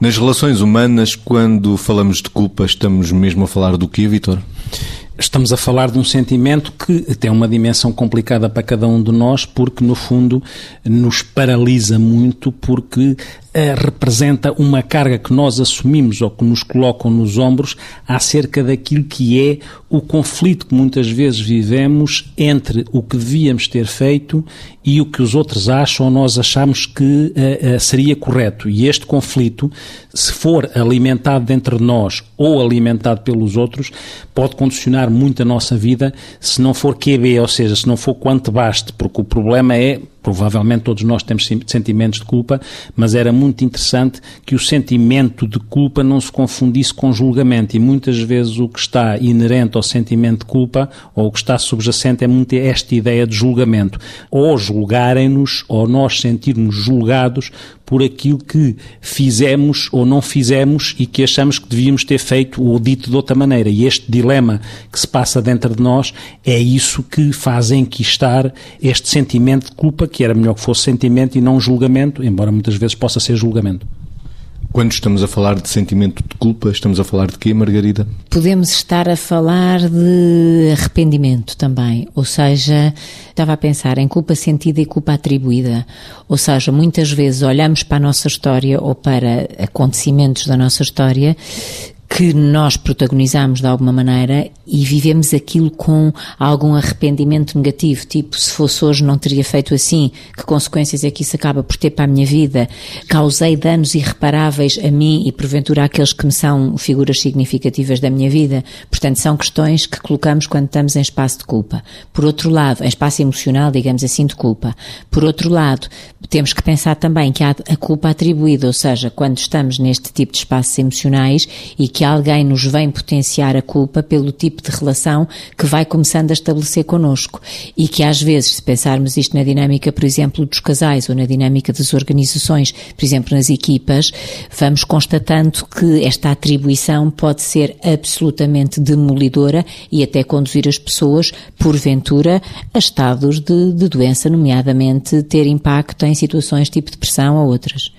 Nas relações humanas, quando falamos de culpa, estamos mesmo a falar do quê, Vitor? Estamos a falar de um sentimento que tem uma dimensão complicada para cada um de nós, porque, no fundo, nos paralisa muito, porque representa uma carga que nós assumimos ou que nos colocam nos ombros acerca daquilo que é o conflito que muitas vezes vivemos entre o que devíamos ter feito e o que os outros acham ou nós achamos que uh, uh, seria correto. E este conflito, se for alimentado dentro de nós ou alimentado pelos outros, pode condicionar muito a nossa vida se não for QB, ou seja, se não for quanto baste, porque o problema é provavelmente todos nós temos sentimentos de culpa, mas era muito interessante que o sentimento de culpa não se confundisse com julgamento. E muitas vezes o que está inerente ao sentimento de culpa, ou o que está subjacente, é muito esta ideia de julgamento. Ou julgarem-nos, ou nós sentirmos julgados por aquilo que fizemos ou não fizemos e que achamos que devíamos ter feito ou dito de outra maneira. E este dilema que se passa dentro de nós é isso que faz enquistar este sentimento de culpa, que era melhor que fosse sentimento e não julgamento, embora muitas vezes possa ser julgamento. Quando estamos a falar de sentimento de culpa, estamos a falar de quê, Margarida? Podemos estar a falar de arrependimento também, ou seja, estava a pensar em culpa sentida e culpa atribuída. Ou seja, muitas vezes olhamos para a nossa história ou para acontecimentos da nossa história que nós protagonizamos de alguma maneira e vivemos aquilo com algum arrependimento negativo, tipo, se fosse hoje não teria feito assim, que consequências é que isso acaba por ter para a minha vida? Causei danos irreparáveis a mim e porventura àqueles que me são figuras significativas da minha vida. Portanto, são questões que colocamos quando estamos em espaço de culpa. Por outro lado, em espaço emocional, digamos assim, de culpa. Por outro lado, temos que pensar também que há a culpa atribuída, ou seja, quando estamos neste tipo de espaços emocionais e que que alguém nos vem potenciar a culpa pelo tipo de relação que vai começando a estabelecer connosco. E que às vezes, se pensarmos isto na dinâmica, por exemplo, dos casais ou na dinâmica das organizações, por exemplo, nas equipas, vamos constatando que esta atribuição pode ser absolutamente demolidora e até conduzir as pessoas, porventura, a estados de, de doença, nomeadamente ter impacto em situações tipo depressão ou outras.